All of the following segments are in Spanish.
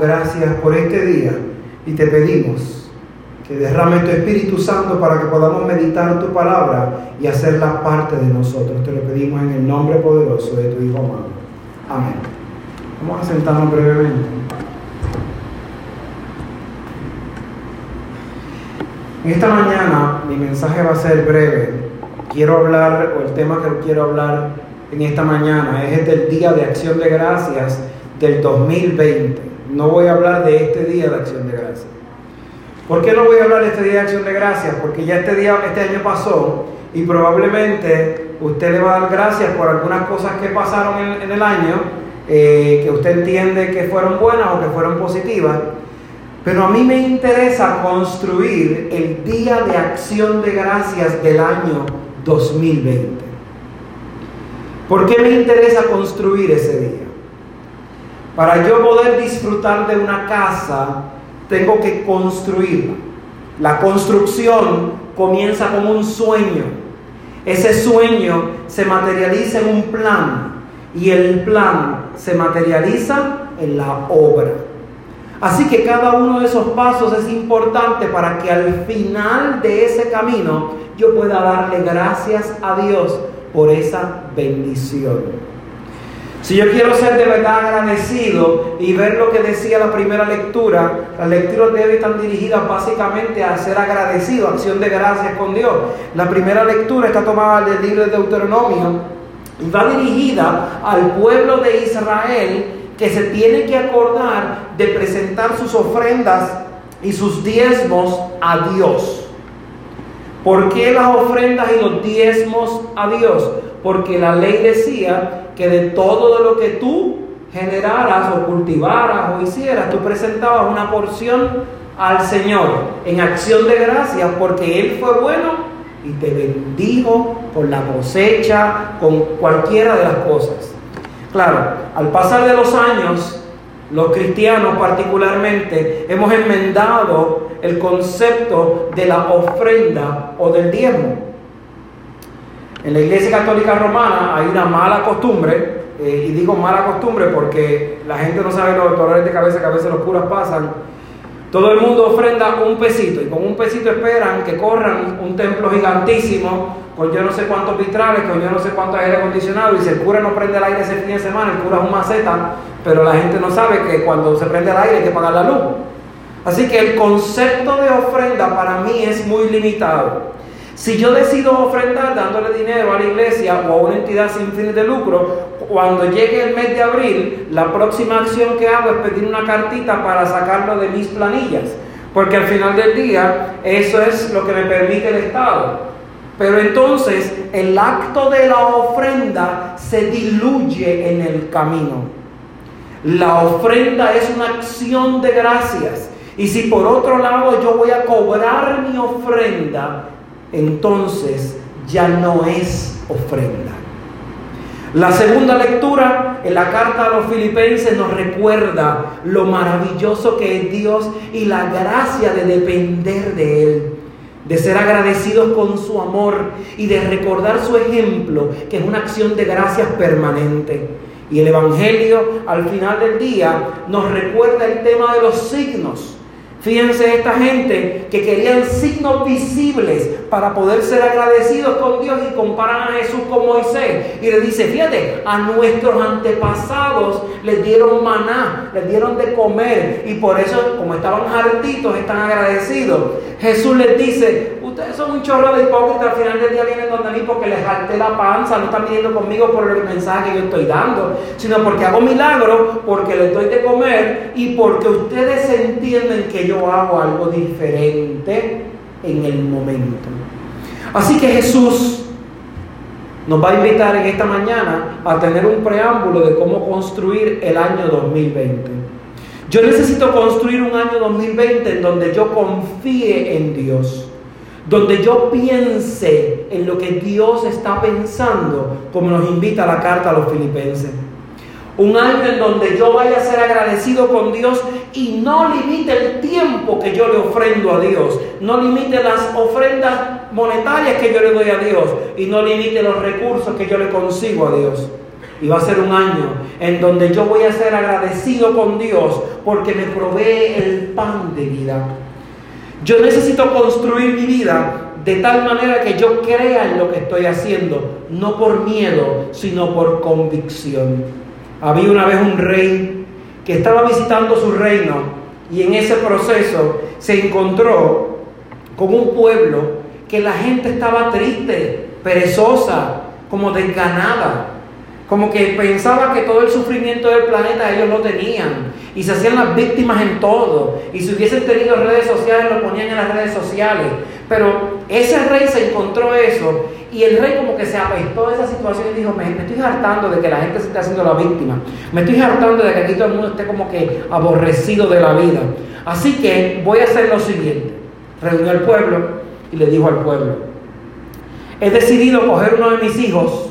gracias por este día y te pedimos que derrame tu Espíritu Santo para que podamos meditar tu palabra y hacerla parte de nosotros. Te lo pedimos en el nombre poderoso de tu Hijo amado. Amén. Vamos a sentarnos brevemente. En esta mañana mi mensaje va a ser breve. Quiero hablar, o el tema que quiero hablar en esta mañana es del Día de Acción de Gracias del 2020. No voy a hablar de este Día de Acción de Gracias. ¿Por qué no voy a hablar de este Día de Acción de Gracias? Porque ya este, día, este año pasó y probablemente usted le va a dar gracias por algunas cosas que pasaron en, el año, eh, que usted entiende que fueron buenas o que fueron positivas. Pero a mí me interesa construir el Día de Acción de Gracias del año 2020. ¿Por qué me interesa construir ese día? Para yo poder disfrutar de una casa, tengo que construirla. La construcción comienza como un sueño. Ese sueño se materializa en un plan y el plan se materializa en la obra. Así que cada uno de esos pasos es importante para que al final de ese camino yo pueda darle gracias a Dios por esa bendición. Si yo quiero ser de verdad agradecido y ver lo que decía la primera lectura, las lecturas de hoy están dirigidas básicamente a ser agradecido, acción de gracias con Dios. La primera lectura está tomada del libro de Deuteronomio y va dirigida al pueblo de Israel que se tiene que acordar de presentar sus ofrendas y sus diezmos a Dios. ¿Por qué las ofrendas y los diezmos a Dios? Porque la ley decía que de todo lo que tú generaras o cultivaras o hicieras, tú presentabas una porción al Señor en acción de gracias porque Él fue bueno y te bendijo con la cosecha, con cualquiera de las cosas. Claro, al pasar de los años, los cristianos particularmente hemos enmendado el concepto de la ofrenda o del diezmo. En la Iglesia Católica Romana hay una mala costumbre, eh, y digo mala costumbre porque la gente no sabe los dolores de cabeza que a veces los curas pasan. Todo el mundo ofrenda un pesito y con un pesito esperan que corran un templo gigantísimo con yo no sé cuántos vitrales, con yo no sé cuántos aire acondicionado y si el cura no prende el aire ese fin de semana, el cura es un maceta, pero la gente no sabe que cuando se prende el aire hay que pagar la luz. Así que el concepto de ofrenda para mí es muy limitado. Si yo decido ofrendar dándole dinero a la iglesia o a una entidad sin fines de lucro, cuando llegue el mes de abril, la próxima acción que hago es pedir una cartita para sacarlo de mis planillas. Porque al final del día, eso es lo que me permite el Estado. Pero entonces el acto de la ofrenda se diluye en el camino. La ofrenda es una acción de gracias. Y si por otro lado yo voy a cobrar mi ofrenda, entonces ya no es ofrenda. La segunda lectura en la carta a los filipenses nos recuerda lo maravilloso que es Dios y la gracia de depender de Él, de ser agradecidos con su amor y de recordar su ejemplo, que es una acción de gracias permanente. Y el Evangelio al final del día nos recuerda el tema de los signos Fíjense esta gente que querían signos visibles para poder ser agradecidos con Dios y comparan a Jesús con Moisés. Y le dice, fíjate, a nuestros antepasados les dieron maná, les dieron de comer y por eso, como estaban hartitos, están agradecidos. Jesús les dice, ustedes son un chorro de hipócritas, al final del día vienen donde mí porque les harté la panza, no están viniendo conmigo por el mensaje que yo estoy dando, sino porque hago milagros, porque les doy de comer y porque ustedes entienden que yo hago algo diferente en el momento. Así que Jesús nos va a invitar en esta mañana a tener un preámbulo de cómo construir el año 2020. Yo necesito construir un año 2020 en donde yo confíe en Dios donde yo piense en lo que Dios está pensando, como nos invita la carta a los filipenses. Un año en donde yo vaya a ser agradecido con Dios y no limite el tiempo que yo le ofrendo a Dios, no limite las ofrendas monetarias que yo le doy a Dios y no limite los recursos que yo le consigo a Dios. Y va a ser un año en donde yo voy a ser agradecido con Dios porque me provee el pan de vida. Yo necesito construir mi vida de tal manera que yo crea en lo que estoy haciendo, no por miedo, sino por convicción. Había una vez un rey que estaba visitando su reino y en ese proceso se encontró con un pueblo que la gente estaba triste, perezosa, como desganada, como que pensaba que todo el sufrimiento del planeta ellos lo tenían y se hacían las víctimas en todo. Y si hubiesen tenido redes sociales, lo ponían en las redes sociales. Pero ese rey se encontró eso y el rey como que se apestó de esa situación y dijo, me, me, estoy hartando de que la gente se esté haciendo la víctima. Me estoy hartando de que aquí todo el mundo esté como que aborrecido de la vida. Así que voy a hacer lo siguiente. Reunió al pueblo y le dijo al pueblo, he decidido coger uno de mis hijos,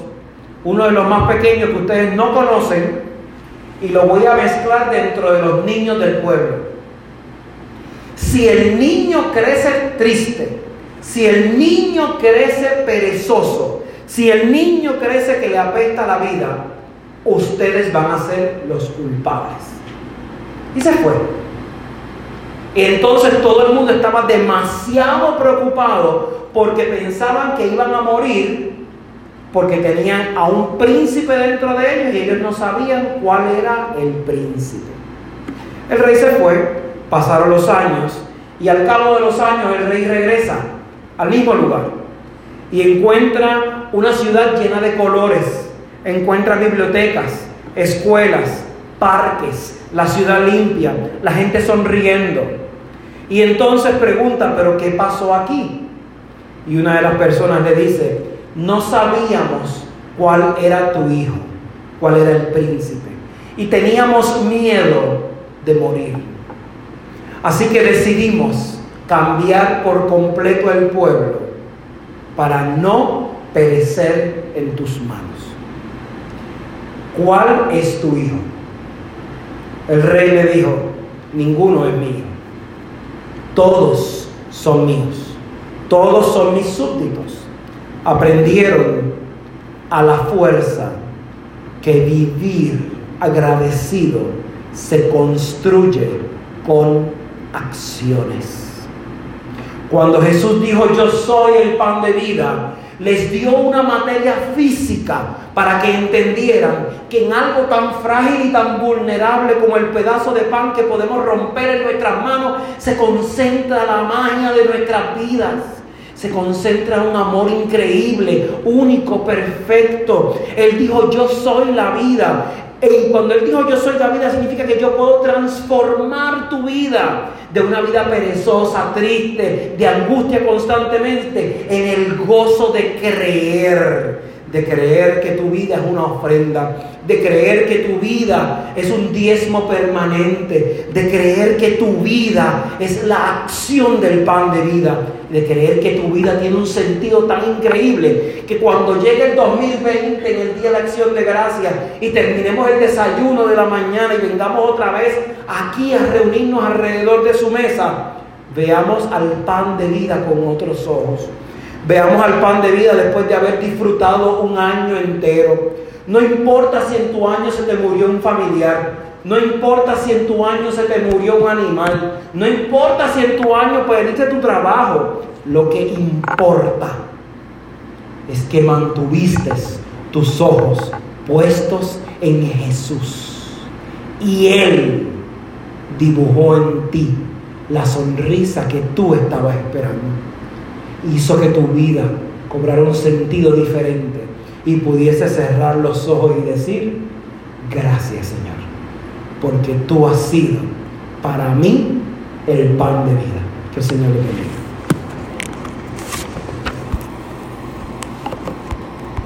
uno de los más pequeños que ustedes no conocen, y lo voy a mezclar dentro de los niños del pueblo. Si el niño crece triste, si el niño crece perezoso, si el niño crece que le apesta la vida, ustedes van a ser los culpables. Y se fue. Entonces todo el mundo estaba demasiado preocupado porque pensaban que iban a morir porque tenían a un príncipe dentro de ellos y ellos no sabían cuál era el príncipe. El rey se fue, pasaron los años y al cabo de los años el rey regresa al mismo lugar y encuentra una ciudad llena de colores, encuentra bibliotecas, escuelas, parques, la ciudad limpia, la gente sonriendo. Y entonces pregunta, pero ¿qué pasó aquí? Y una de las personas le dice, no sabíamos cuál era tu hijo, cuál era el príncipe. Y teníamos miedo de morir. Así que decidimos cambiar por completo el pueblo para no perecer en tus manos. ¿Cuál es tu hijo? El rey le dijo, ninguno es mío. Todos son míos. Todos son mis súbditos aprendieron a la fuerza que vivir agradecido se construye con acciones. Cuando Jesús dijo, yo soy el pan de vida, les dio una materia física para que entendieran que en algo tan frágil y tan vulnerable como el pedazo de pan que podemos romper en nuestras manos, se concentra la magia de nuestras vidas se concentra en un amor increíble, único, perfecto. Él dijo, yo soy la vida. Y cuando Él dijo, yo soy la vida, significa que yo puedo transformar tu vida de una vida perezosa, triste, de angustia constantemente, en el gozo de creer de creer que tu vida es una ofrenda, de creer que tu vida es un diezmo permanente, de creer que tu vida es la acción del pan de vida, de creer que tu vida tiene un sentido tan increíble que cuando llegue el 2020 en el Día de la Acción de Gracia y terminemos el desayuno de la mañana y vengamos otra vez aquí a reunirnos alrededor de su mesa, veamos al pan de vida con otros ojos Veamos al pan de vida después de haber disfrutado un año entero. No importa si en tu año se te murió un familiar. No importa si en tu año se te murió un animal. No importa si en tu año perdiste tu trabajo. Lo que importa es que mantuviste tus ojos puestos en Jesús. Y Él dibujó en ti la sonrisa que tú estabas esperando hizo que tu vida cobrara un sentido diferente y pudiese cerrar los ojos y decir, gracias Señor, porque tú has sido para mí el pan de vida. Que el Señor le bendiga.